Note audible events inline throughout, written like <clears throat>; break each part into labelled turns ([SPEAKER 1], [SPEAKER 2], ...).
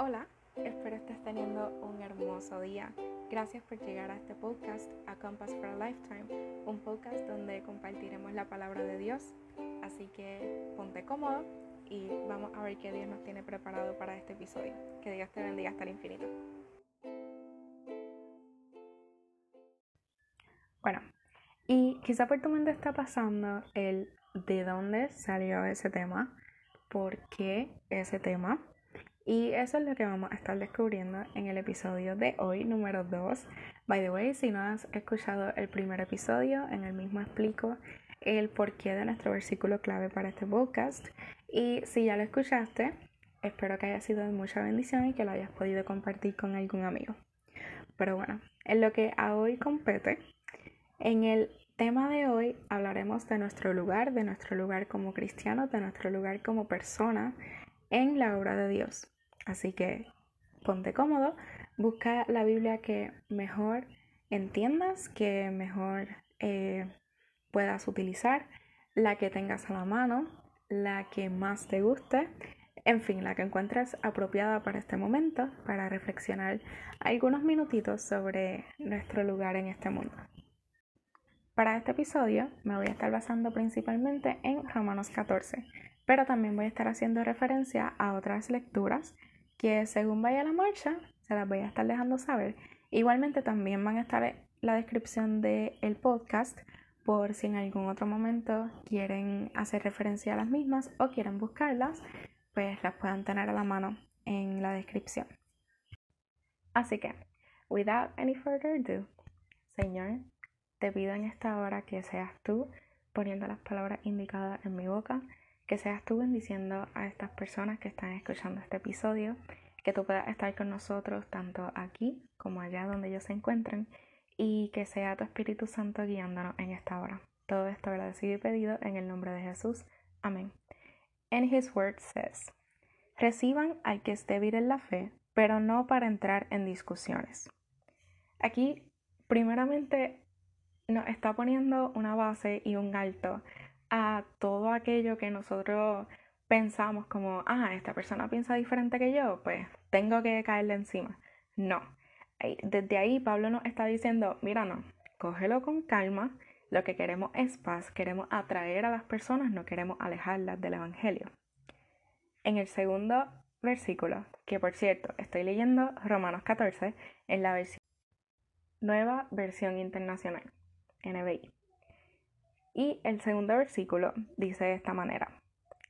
[SPEAKER 1] Hola, espero estés teniendo un hermoso día. Gracias por llegar a este podcast, A Compass for a Lifetime, un podcast donde compartiremos la palabra de Dios. Así que ponte cómodo y vamos a ver qué Dios nos tiene preparado para este episodio. Que Dios te bendiga hasta el infinito. Bueno, y quizá por tu mente está pasando el de dónde salió ese tema, por qué ese tema. Y eso es lo que vamos a estar descubriendo en el episodio de hoy, número 2. By the way, si no has escuchado el primer episodio, en el mismo explico el porqué de nuestro versículo clave para este podcast. Y si ya lo escuchaste, espero que haya sido de mucha bendición y que lo hayas podido compartir con algún amigo. Pero bueno, en lo que a hoy compete, en el tema de hoy hablaremos de nuestro lugar, de nuestro lugar como cristianos, de nuestro lugar como persona en la obra de Dios. Así que ponte cómodo, busca la Biblia que mejor entiendas, que mejor eh, puedas utilizar, la que tengas a la mano, la que más te guste, en fin, la que encuentres apropiada para este momento, para reflexionar algunos minutitos sobre nuestro lugar en este mundo. Para este episodio me voy a estar basando principalmente en Romanos 14, pero también voy a estar haciendo referencia a otras lecturas que según vaya la marcha, se las voy a estar dejando saber. Igualmente también van a estar la descripción del podcast por si en algún otro momento quieren hacer referencia a las mismas o quieren buscarlas, pues las puedan tener a la mano en la descripción. Así que, without any further ado, Señor, te pido en esta hora que seas tú poniendo las palabras indicadas en mi boca que seas tú bendiciendo a estas personas que están escuchando este episodio, que tú puedas estar con nosotros tanto aquí como allá donde ellos se encuentren y que sea tu Espíritu Santo guiándonos en esta hora. Todo esto agradecido y pedido en el nombre de Jesús. Amén. And his word says, reciban al que esté débil en la fe, pero no para entrar en discusiones. Aquí, primeramente, nos está poniendo una base y un alto a todo aquello que nosotros pensamos como, ah, esta persona piensa diferente que yo, pues tengo que caerle encima. No. Desde ahí Pablo nos está diciendo, mira, no, cógelo con calma, lo que queremos es paz, queremos atraer a las personas, no queremos alejarlas del Evangelio. En el segundo versículo, que por cierto estoy leyendo Romanos 14 en la nueva versión internacional, NBI. Y el segundo versículo dice de esta manera,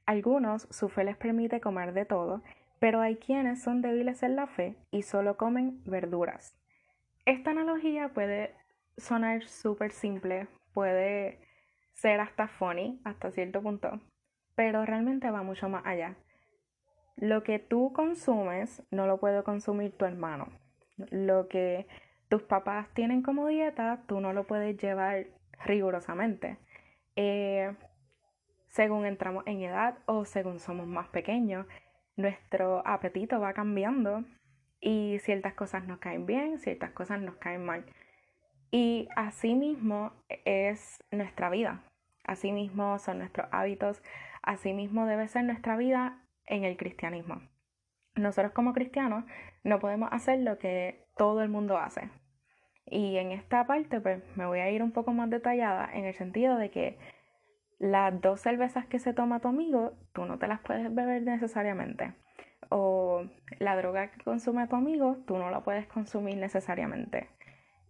[SPEAKER 1] algunos su fe les permite comer de todo, pero hay quienes son débiles en la fe y solo comen verduras. Esta analogía puede sonar súper simple, puede ser hasta funny hasta cierto punto, pero realmente va mucho más allá. Lo que tú consumes no lo puede consumir tu hermano. Lo que tus papás tienen como dieta, tú no lo puedes llevar rigurosamente. Eh, según entramos en edad o según somos más pequeños, nuestro apetito va cambiando y ciertas cosas nos caen bien, ciertas cosas nos caen mal. Y así mismo es nuestra vida, así mismo son nuestros hábitos, así mismo debe ser nuestra vida en el cristianismo. Nosotros como cristianos no podemos hacer lo que todo el mundo hace. Y en esta parte pues me voy a ir un poco más detallada en el sentido de que las dos cervezas que se toma tu amigo, tú no te las puedes beber necesariamente. O la droga que consume tu amigo, tú no la puedes consumir necesariamente.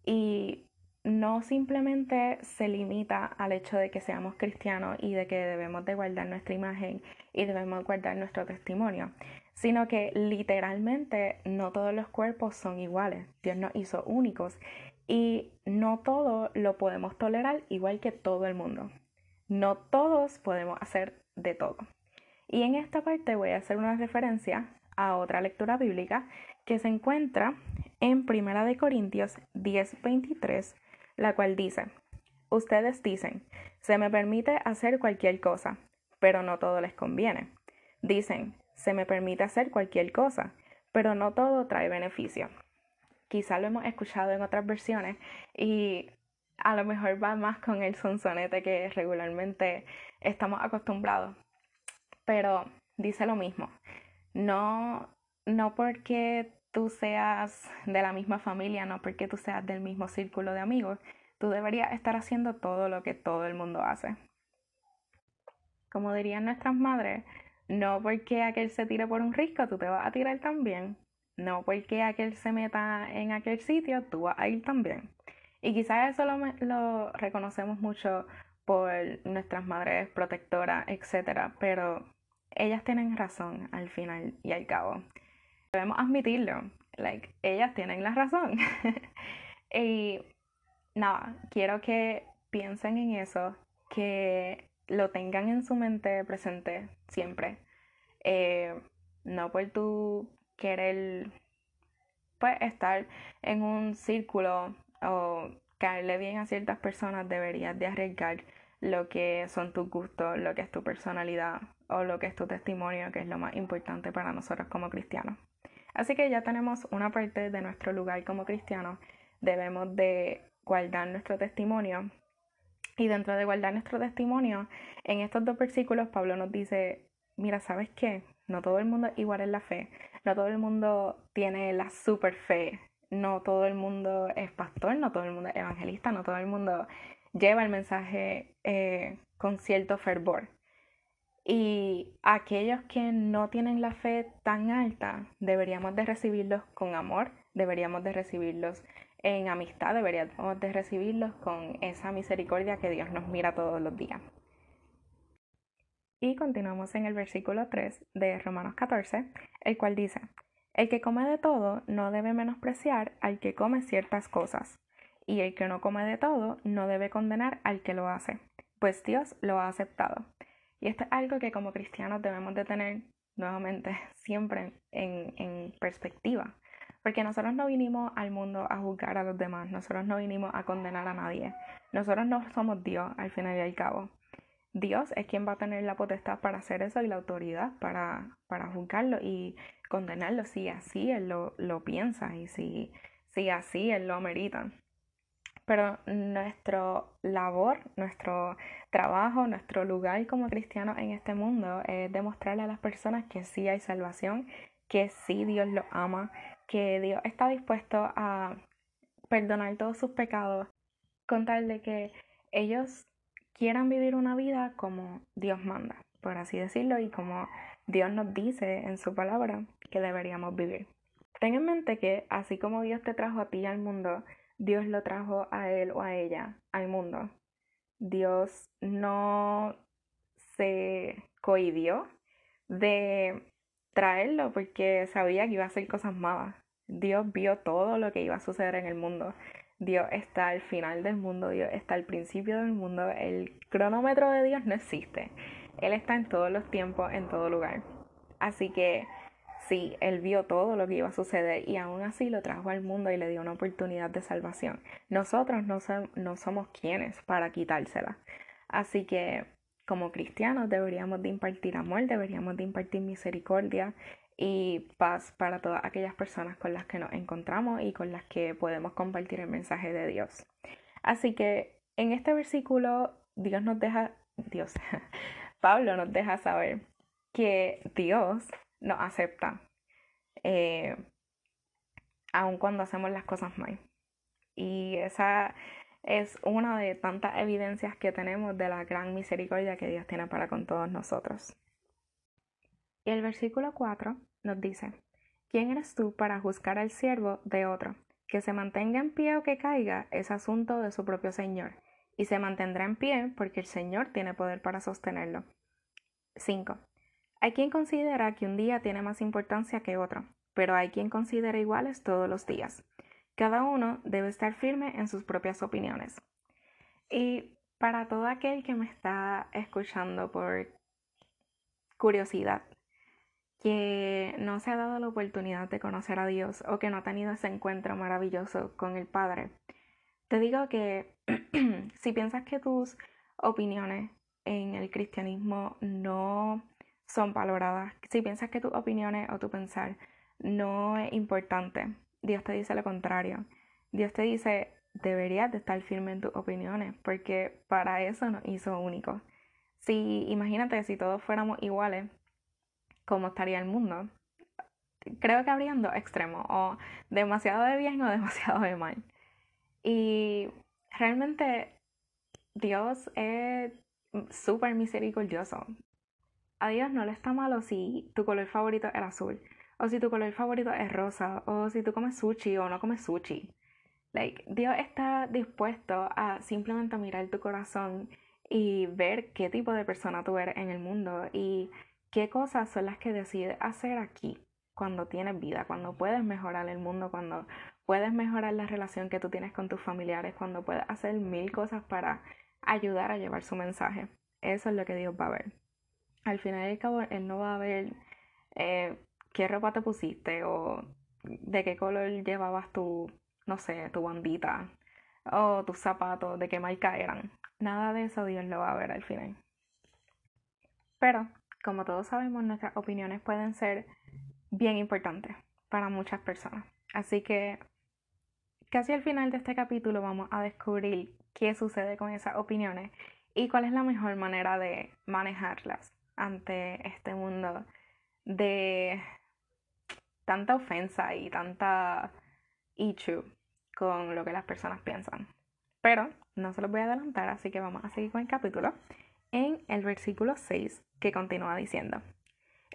[SPEAKER 1] Y no simplemente se limita al hecho de que seamos cristianos y de que debemos de guardar nuestra imagen y debemos guardar nuestro testimonio, sino que literalmente no todos los cuerpos son iguales. Dios nos hizo únicos y no todo lo podemos tolerar igual que todo el mundo. No todos podemos hacer de todo. Y en esta parte voy a hacer una referencia a otra lectura bíblica que se encuentra en Primera de Corintios 10:23, la cual dice: Ustedes dicen, se me permite hacer cualquier cosa, pero no todo les conviene. Dicen, se me permite hacer cualquier cosa, pero no todo trae beneficio. Quizá lo hemos escuchado en otras versiones y a lo mejor va más con el sonsonete que regularmente estamos acostumbrados. Pero dice lo mismo. No, no porque tú seas de la misma familia, no porque tú seas del mismo círculo de amigos, tú deberías estar haciendo todo lo que todo el mundo hace. Como dirían nuestras madres, no porque aquel se tire por un risco, tú te vas a tirar también. No porque aquel se meta en aquel sitio, tú vas a ir también. Y quizás eso lo, lo reconocemos mucho por nuestras madres protectoras, etc. Pero ellas tienen razón al final y al cabo. Debemos admitirlo. Like, ellas tienen la razón. <laughs> y nada, quiero que piensen en eso, que lo tengan en su mente presente siempre. Eh, no por tu querer pues estar en un círculo o caerle bien a ciertas personas deberías de arriesgar lo que son tus gustos, lo que es tu personalidad o lo que es tu testimonio, que es lo más importante para nosotros como cristianos. Así que ya tenemos una parte de nuestro lugar como cristianos. Debemos de guardar nuestro testimonio. Y dentro de guardar nuestro testimonio, en estos dos versículos Pablo nos dice, mira, ¿sabes qué? No todo el mundo es igual en la fe. No todo el mundo tiene la super fe. No todo el mundo es pastor, no todo el mundo es evangelista, no todo el mundo lleva el mensaje eh, con cierto fervor. Y aquellos que no tienen la fe tan alta, deberíamos de recibirlos con amor, deberíamos de recibirlos en amistad, deberíamos de recibirlos con esa misericordia que Dios nos mira todos los días. Y continuamos en el versículo 3 de Romanos 14, el cual dice, El que come de todo no debe menospreciar al que come ciertas cosas, y el que no come de todo no debe condenar al que lo hace, pues Dios lo ha aceptado. Y esto es algo que como cristianos debemos de tener nuevamente siempre en, en perspectiva. Porque nosotros no vinimos al mundo a juzgar a los demás, nosotros no vinimos a condenar a nadie. Nosotros no somos Dios al final y al cabo. Dios es quien va a tener la potestad para hacer eso y la autoridad para, para juzgarlo y condenarlo si así Él lo, lo piensa y si, si así Él lo amerita. Pero nuestro labor, nuestro trabajo, nuestro lugar como cristianos en este mundo es demostrarle a las personas que sí hay salvación, que sí Dios los ama, que Dios está dispuesto a perdonar todos sus pecados, contarle que ellos quieran vivir una vida como Dios manda, por así decirlo, y como Dios nos dice en su palabra que deberíamos vivir. Ten en mente que así como Dios te trajo a ti al mundo, Dios lo trajo a él o a ella al mundo. Dios no se cohibió de traerlo porque sabía que iba a hacer cosas malas. Dios vio todo lo que iba a suceder en el mundo. Dios está al final del mundo, Dios está al principio del mundo. El cronómetro de Dios no existe. Él está en todos los tiempos, en todo lugar. Así que Sí, él vio todo lo que iba a suceder y aún así lo trajo al mundo y le dio una oportunidad de salvación. Nosotros no, no somos quienes para quitársela. Así que como cristianos deberíamos de impartir amor, deberíamos de impartir misericordia y paz para todas aquellas personas con las que nos encontramos y con las que podemos compartir el mensaje de Dios. Así que en este versículo Dios nos deja, Dios, <laughs> Pablo nos deja saber que Dios nos acepta, eh, aun cuando hacemos las cosas mal. Y esa es una de tantas evidencias que tenemos de la gran misericordia que Dios tiene para con todos nosotros. Y el versículo 4 nos dice, ¿quién eres tú para juzgar al siervo de otro? Que se mantenga en pie o que caiga es asunto de su propio Señor, y se mantendrá en pie porque el Señor tiene poder para sostenerlo. 5. Hay quien considera que un día tiene más importancia que otro, pero hay quien considera iguales todos los días. Cada uno debe estar firme en sus propias opiniones. Y para todo aquel que me está escuchando por curiosidad, que no se ha dado la oportunidad de conocer a Dios o que no ha tenido ese encuentro maravilloso con el Padre, te digo que <clears throat> si piensas que tus opiniones en el cristianismo no son valoradas. Si piensas que tus opiniones o tu pensar no es importante, Dios te dice lo contrario. Dios te dice, deberías de estar firme en tus opiniones, porque para eso nos hizo únicos. Si imagínate si todos fuéramos iguales, ¿cómo estaría el mundo? creo que habrían dos extremos, o demasiado de bien <laughs> o demasiado de mal. Y realmente Dios es súper misericordioso. A Dios no le está malo si tu color favorito es azul, o si tu color favorito es rosa, o si tú comes sushi o no comes sushi. Like, Dios está dispuesto a simplemente mirar tu corazón y ver qué tipo de persona tú eres en el mundo y qué cosas son las que decides hacer aquí cuando tienes vida, cuando puedes mejorar el mundo, cuando puedes mejorar la relación que tú tienes con tus familiares, cuando puedes hacer mil cosas para ayudar a llevar su mensaje. Eso es lo que Dios va a ver. Al final y al cabo, Él no va a ver eh, qué ropa te pusiste o de qué color llevabas tu, no sé, tu bandita o tus zapatos, de qué marca eran. Nada de eso Dios lo va a ver al final. Pero, como todos sabemos, nuestras opiniones pueden ser bien importantes para muchas personas. Así que casi al final de este capítulo vamos a descubrir qué sucede con esas opiniones y cuál es la mejor manera de manejarlas ante este mundo de tanta ofensa y tanta issue con lo que las personas piensan. Pero no se los voy a adelantar, así que vamos a seguir con el capítulo en el versículo 6 que continúa diciendo,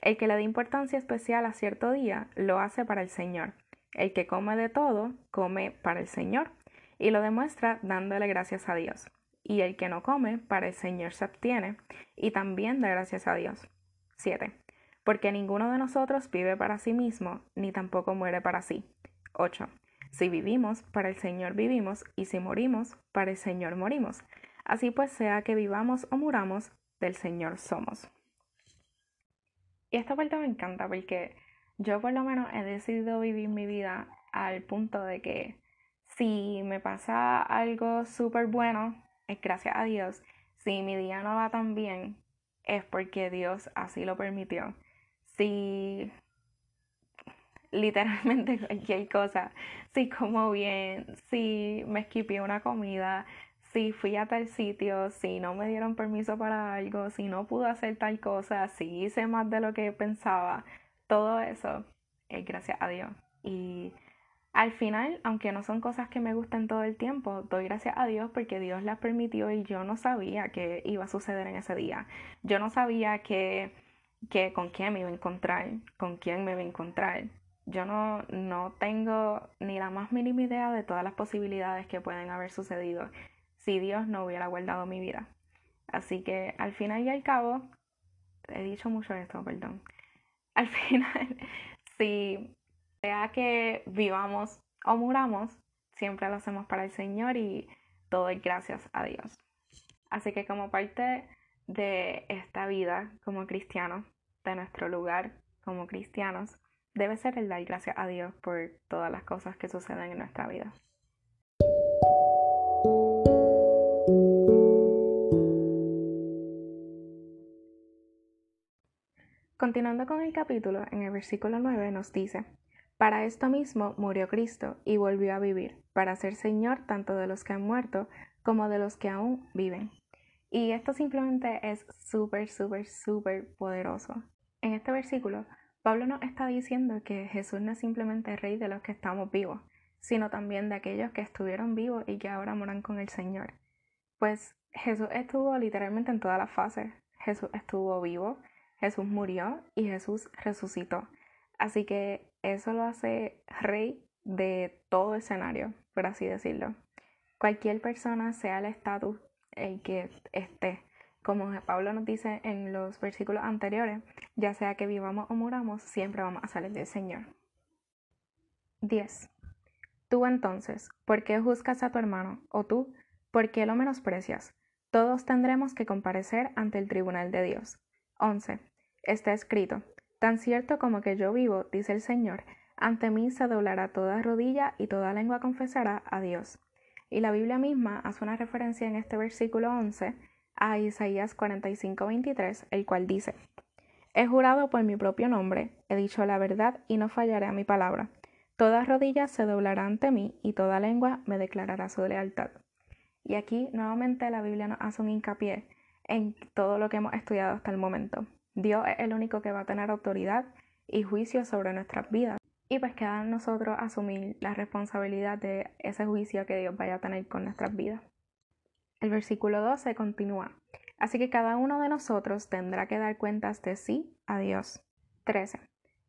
[SPEAKER 1] El que le da importancia especial a cierto día lo hace para el Señor. El que come de todo, come para el Señor y lo demuestra dándole gracias a Dios. Y el que no come, para el Señor se abstiene y también da gracias a Dios. 7. Porque ninguno de nosotros vive para sí mismo, ni tampoco muere para sí. 8. Si vivimos, para el Señor vivimos, y si morimos, para el Señor morimos. Así pues, sea que vivamos o muramos, del Señor somos. Y esta parte me encanta porque yo por lo menos he decidido vivir mi vida al punto de que si me pasa algo súper bueno, gracias a Dios. Si mi día no va tan bien, es porque Dios así lo permitió. Si literalmente <laughs> cualquier cosa, si como bien, si me esquipé una comida, si fui a tal sitio, si no me dieron permiso para algo, si no pude hacer tal cosa, si hice más de lo que pensaba, todo eso es gracias a Dios. Y al final, aunque no son cosas que me gusten todo el tiempo, doy gracias a Dios porque Dios las permitió y yo no sabía que iba a suceder en ese día. Yo no sabía que, que con quién me iba a encontrar, con quién me iba a encontrar. Yo no, no tengo ni la más mínima idea de todas las posibilidades que pueden haber sucedido si Dios no hubiera guardado mi vida. Así que al final y al cabo, he dicho mucho esto, perdón. Al <laughs> final, si sea que vivamos o muramos, siempre lo hacemos para el Señor y todo es gracias a Dios. Así que como parte de esta vida como cristianos, de nuestro lugar como cristianos, debe ser el dar gracias a Dios por todas las cosas que suceden en nuestra vida. Continuando con el capítulo, en el versículo 9 nos dice, para esto mismo murió Cristo y volvió a vivir, para ser Señor tanto de los que han muerto como de los que aún viven. Y esto simplemente es súper, súper, súper poderoso. En este versículo, Pablo nos está diciendo que Jesús no es simplemente rey de los que estamos vivos, sino también de aquellos que estuvieron vivos y que ahora moran con el Señor. Pues Jesús estuvo literalmente en todas las fases. Jesús estuvo vivo, Jesús murió y Jesús resucitó. Así que eso lo hace rey de todo escenario, por así decirlo. Cualquier persona, sea el estatus el que esté, como Pablo nos dice en los versículos anteriores, ya sea que vivamos o muramos, siempre vamos a salir del Señor. 10. Tú entonces, ¿por qué juzgas a tu hermano? ¿O tú, por qué lo menosprecias? Todos tendremos que comparecer ante el tribunal de Dios. 11. Está escrito, Tan cierto como que yo vivo, dice el Señor, ante mí se doblará toda rodilla y toda lengua confesará a Dios. Y la Biblia misma hace una referencia en este versículo 11 a Isaías 45:23, el cual dice, He jurado por mi propio nombre, he dicho la verdad y no fallaré a mi palabra. Toda rodilla se doblará ante mí y toda lengua me declarará su lealtad. Y aquí nuevamente la Biblia nos hace un hincapié en todo lo que hemos estudiado hasta el momento. Dios es el único que va a tener autoridad y juicio sobre nuestras vidas. Y pues queda en nosotros asumir la responsabilidad de ese juicio que Dios vaya a tener con nuestras vidas. El versículo 12 continúa. Así que cada uno de nosotros tendrá que dar cuentas de sí a Dios. 13.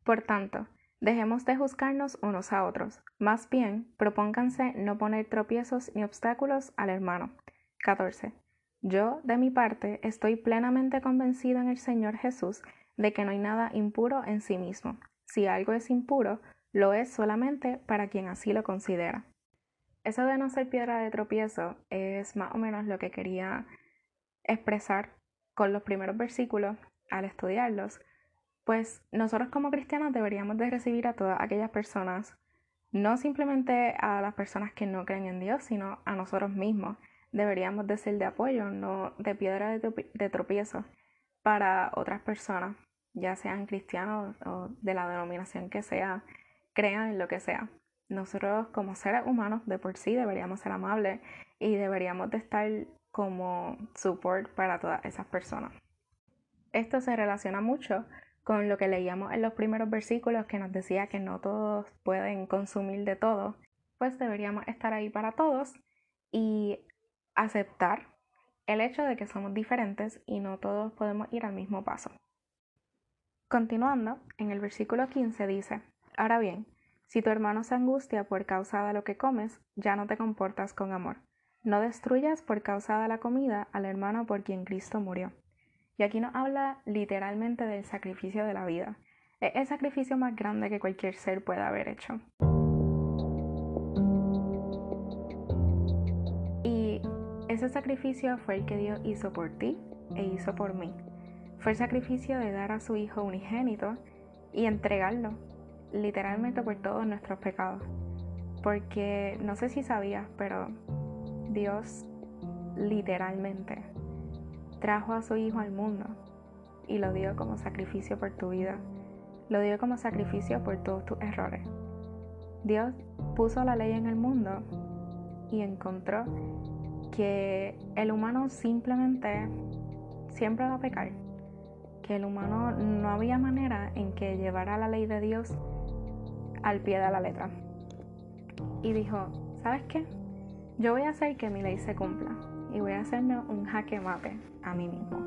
[SPEAKER 1] Por tanto, dejemos de juzgarnos unos a otros. Más bien, propónganse no poner tropiezos ni obstáculos al hermano. 14. Yo, de mi parte, estoy plenamente convencido en el Señor Jesús de que no hay nada impuro en sí mismo. Si algo es impuro, lo es solamente para quien así lo considera. Eso de no ser piedra de tropiezo es más o menos lo que quería expresar con los primeros versículos al estudiarlos, pues nosotros como cristianos deberíamos de recibir a todas aquellas personas, no simplemente a las personas que no creen en Dios, sino a nosotros mismos. Deberíamos de ser de apoyo, no de piedra de tropiezo para otras personas, ya sean cristianos o de la denominación que sea, crean en lo que sea. Nosotros como seres humanos de por sí deberíamos ser amables y deberíamos de estar como support para todas esas personas. Esto se relaciona mucho con lo que leíamos en los primeros versículos que nos decía que no todos pueden consumir de todo, pues deberíamos estar ahí para todos y aceptar el hecho de que somos diferentes y no todos podemos ir al mismo paso. Continuando, en el versículo 15 dice, Ahora bien, si tu hermano se angustia por causa de lo que comes, ya no te comportas con amor. No destruyas por causa de la comida al hermano por quien Cristo murió. Y aquí nos habla literalmente del sacrificio de la vida. Es el sacrificio más grande que cualquier ser pueda haber hecho. Ese sacrificio fue el que Dios hizo por ti e hizo por mí. Fue el sacrificio de dar a su Hijo unigénito y entregarlo literalmente por todos nuestros pecados. Porque no sé si sabías, pero Dios literalmente trajo a su Hijo al mundo y lo dio como sacrificio por tu vida. Lo dio como sacrificio por todos tus errores. Dios puso la ley en el mundo y encontró que el humano simplemente siempre va a pecar. Que el humano no había manera en que llevara la ley de Dios al pie de la letra. Y dijo, ¿sabes qué? Yo voy a hacer que mi ley se cumpla y voy a hacerme un jaque mate a mí mismo.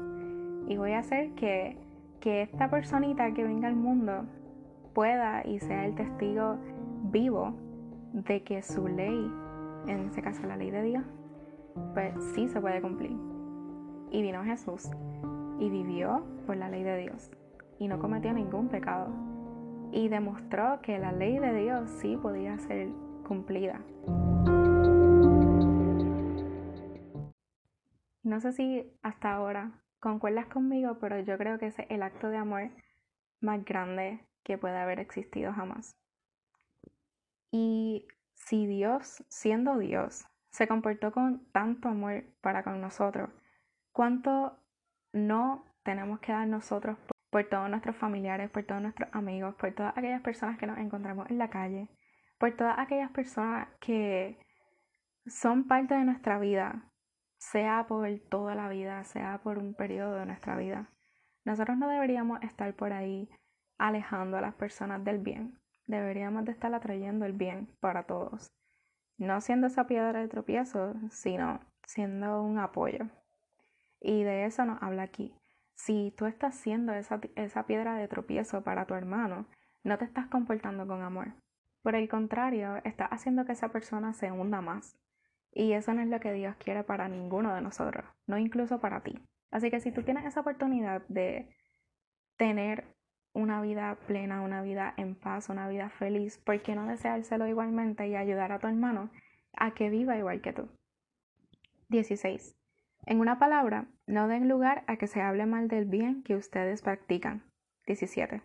[SPEAKER 1] Y voy a hacer que, que esta personita que venga al mundo pueda y sea el testigo vivo de que su ley, en este caso la ley de Dios, pues sí se puede cumplir. Y vino Jesús y vivió por la ley de Dios y no cometió ningún pecado y demostró que la ley de Dios sí podía ser cumplida. No sé si hasta ahora concuerdas conmigo, pero yo creo que es el acto de amor más grande que puede haber existido jamás. Y si Dios, siendo Dios, se comportó con tanto amor para con nosotros, ¿cuánto no tenemos que dar nosotros por, todos nuestros familiares, por todos nuestros amigos, por todas aquellas personas que nos encontramos en la calle, por todas aquellas personas que son parte de nuestra vida, sea por toda la vida, sea por un periodo de nuestra vida. Nosotros no deberíamos estar por ahí alejando a las personas del bien. Deberíamos de estar atrayendo el bien para todos. No siendo esa piedra de tropiezo, sino siendo un apoyo. Y de eso nos habla aquí. Si tú estás siendo esa, esa piedra de tropiezo para tu hermano, no te estás comportando con amor. Por el contrario, estás haciendo que esa persona se hunda más. Y eso no es lo que Dios quiere para ninguno de nosotros, no incluso para ti. Así que si tú tienes esa oportunidad de tener una vida plena, una vida en paz, una vida feliz, ¿por qué no deseárselo igualmente y ayudar a tu hermano a que viva igual que tú? 16. En una palabra, no den lugar a que se hable mal del bien que ustedes practican. 17.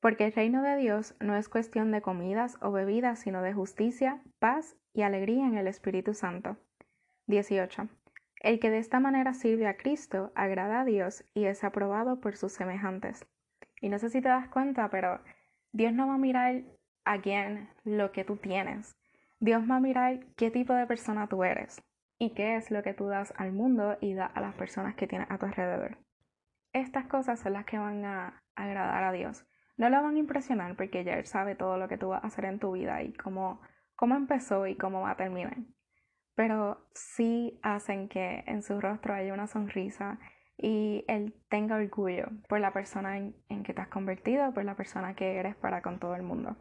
[SPEAKER 1] Porque el reino de Dios no es cuestión de comidas o bebidas, sino de justicia, paz y alegría en el Espíritu Santo. 18. El que de esta manera sirve a Cristo agrada a Dios y es aprobado por sus semejantes. Y no sé si te das cuenta, pero Dios no va a mirar a quién lo que tú tienes. Dios va a mirar qué tipo de persona tú eres y qué es lo que tú das al mundo y da a las personas que tienes a tu alrededor. Estas cosas son las que van a agradar a Dios no lo van a impresionar porque ya él sabe todo lo que tú vas a hacer en tu vida y cómo, cómo empezó y cómo va a terminar. Pero sí hacen que en su rostro haya una sonrisa y él tenga orgullo por la persona en, en que te has convertido, por la persona que eres para con todo el mundo.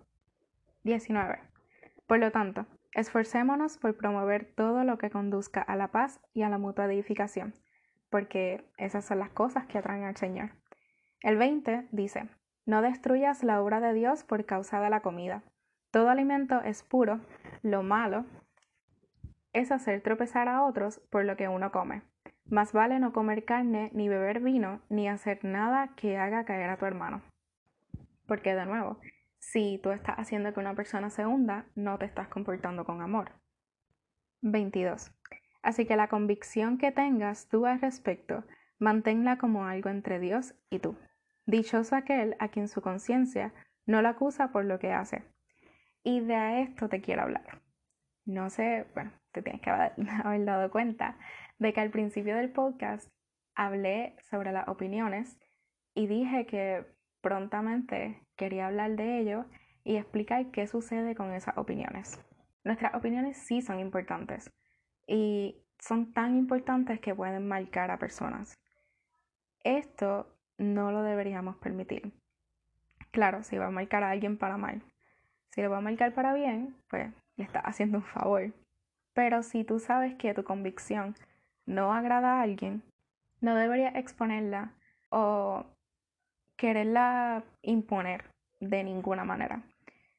[SPEAKER 1] 19. Por lo tanto, esforcémonos por promover todo lo que conduzca a la paz y a la mutua edificación, porque esas son las cosas que atraen al Señor. El 20 dice, no destruyas la obra de Dios por causa de la comida. Todo alimento es puro, lo malo es hacer tropezar a otros por lo que uno come. Más vale no comer carne, ni beber vino, ni hacer nada que haga caer a tu hermano. Porque de nuevo, si tú estás haciendo que una persona se hunda, no te estás comportando con amor. 22. Así que la convicción que tengas tú al respecto, manténla como algo entre Dios y tú. Dichoso aquel a quien su conciencia no la acusa por lo que hace. Y de esto te quiero hablar. No sé, bueno, te tienes que haber <laughs> dado cuenta de que al principio del podcast hablé sobre las opiniones y dije que prontamente quería hablar de ello y explicar qué sucede con esas opiniones. Nuestras opiniones sí son importantes y son tan importantes que pueden marcar a personas. Esto no lo deberíamos permitir. Claro, si va a marcar a alguien para mal. Si lo va a marcar para bien, pues le está haciendo un favor. Pero si tú sabes que tu convicción no agrada a alguien, no deberías exponerla o quererla imponer de ninguna manera.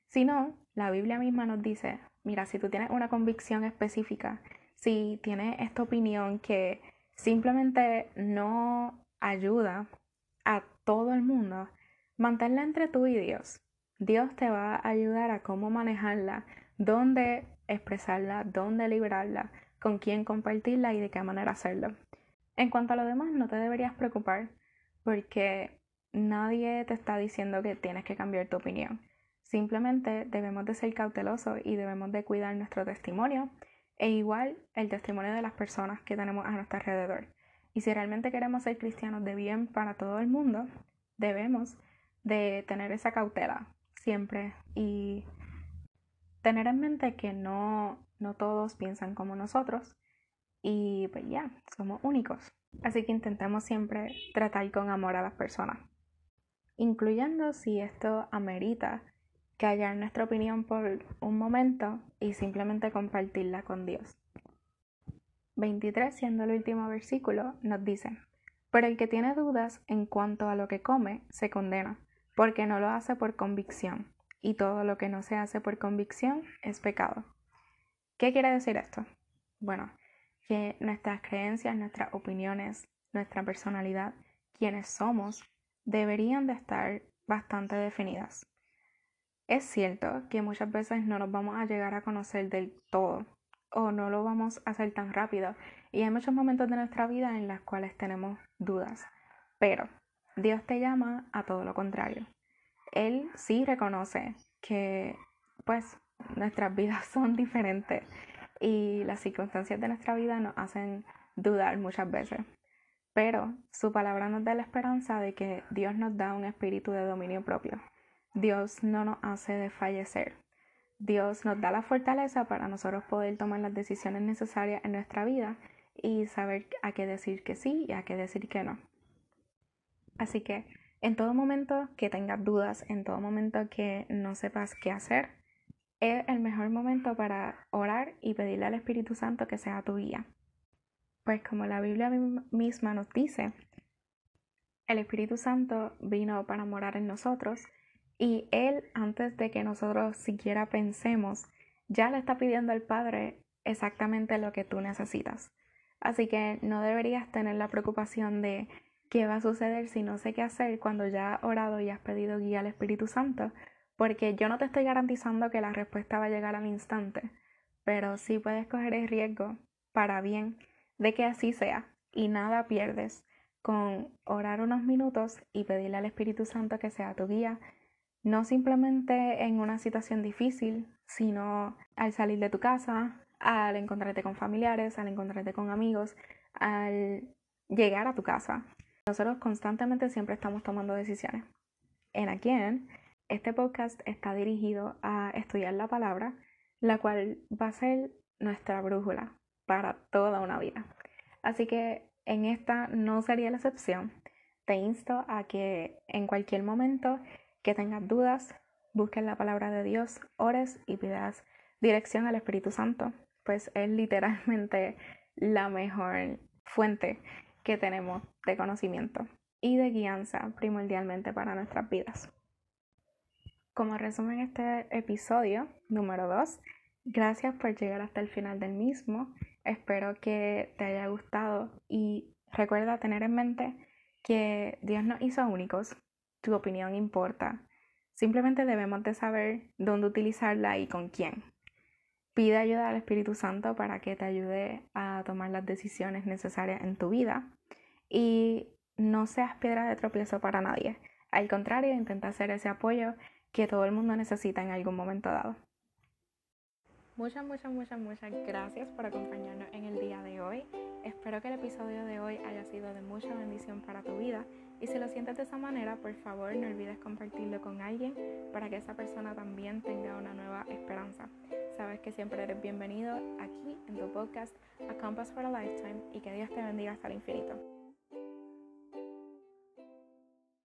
[SPEAKER 1] Si no, la Biblia misma nos dice, mira, si tú tienes una convicción específica, si tienes esta opinión que simplemente no ayuda a todo el mundo, manténla entre tú y Dios. Dios te va a ayudar a cómo manejarla, dónde expresarla, dónde liberarla, con quién compartirla y de qué manera hacerlo. En cuanto a lo demás, no te deberías preocupar porque nadie te está diciendo que tienes que cambiar tu opinión. Simplemente debemos de ser cautelosos y debemos de cuidar nuestro testimonio e igual el testimonio de las personas que tenemos a nuestro alrededor. Y si realmente queremos ser cristianos de bien para todo el mundo, debemos de tener esa cautela siempre y tener en mente que no, no todos piensan como nosotros y pues ya, somos únicos. Así que intentemos siempre tratar con amor a las personas, incluyendo si esto amerita callar nuestra opinión por un momento y simplemente compartirla con Dios. 23, siendo el último versículo, nos dice, pero el que tiene dudas en cuanto a lo que come, se condena, porque no lo hace por convicción y todo lo que no se hace por convicción es pecado. ¿Qué quiere decir esto? Bueno, que nuestras creencias, nuestras opiniones, nuestra personalidad, quienes somos, deberían de estar bastante definidas. Es cierto que muchas veces no nos vamos a llegar a conocer del todo o no lo vamos a hacer tan rápido y hay muchos momentos de nuestra vida en los cuales tenemos dudas, pero Dios te llama a todo lo contrario él sí reconoce que pues nuestras vidas <laughs> son diferentes y las circunstancias de nuestra vida nos hacen dudar muchas veces. Pero su palabra nos da la esperanza de que Dios nos da un espíritu de dominio propio. Dios no nos hace desfallecer. Dios nos da la fortaleza para nosotros poder tomar las decisiones necesarias en nuestra vida y saber a qué decir que sí y a qué decir que no. Así que en todo momento que tengas dudas, en todo momento que no sepas qué hacer, es el mejor momento para orar y pedirle al Espíritu Santo que sea tu guía. Pues como la Biblia misma nos dice, el Espíritu Santo vino para morar en nosotros y Él, antes de que nosotros siquiera pensemos, ya le está pidiendo al Padre exactamente lo que tú necesitas. Así que no deberías tener la preocupación de qué va a suceder si no sé qué hacer cuando ya has orado y has pedido guía al Espíritu Santo, porque yo no te estoy garantizando que la respuesta va a llegar al instante, pero sí puedes coger el riesgo para bien de que así sea y nada pierdes con orar unos minutos y pedirle al Espíritu Santo que sea tu guía, no simplemente en una situación difícil, sino al salir de tu casa, al encontrarte con familiares, al encontrarte con amigos, al llegar a tu casa, nosotros constantemente siempre estamos tomando decisiones. en Again, este podcast está dirigido a estudiar la palabra, la cual va a ser nuestra brújula para toda una vida. Así que en esta no sería la excepción. Te insto a que en cualquier momento que tengas dudas, busques la palabra de Dios, ores y pidas dirección al Espíritu Santo, pues es literalmente la mejor fuente que tenemos de conocimiento y de guianza primordialmente para nuestras vidas. Como resumen este episodio número 2, gracias por llegar hasta el final del mismo. Espero que te haya gustado y recuerda tener en mente que Dios nos hizo únicos. Tu opinión importa. Simplemente debemos de saber dónde utilizarla y con quién. Pide ayuda al Espíritu Santo para que te ayude a tomar las decisiones necesarias en tu vida y no seas piedra de tropiezo para nadie. Al contrario, intenta hacer ese apoyo que todo el mundo necesita en algún momento dado. Muchas, muchas, muchas, muchas gracias por acompañarnos en el día de hoy. Espero que el episodio de hoy haya sido de mucha bendición para tu vida y si lo sientes de esa manera, por favor no olvides compartirlo con alguien para que esa persona también tenga una nueva esperanza. Sabes que siempre eres bienvenido aquí en tu podcast A Compass for a Lifetime y que Dios te bendiga hasta el infinito.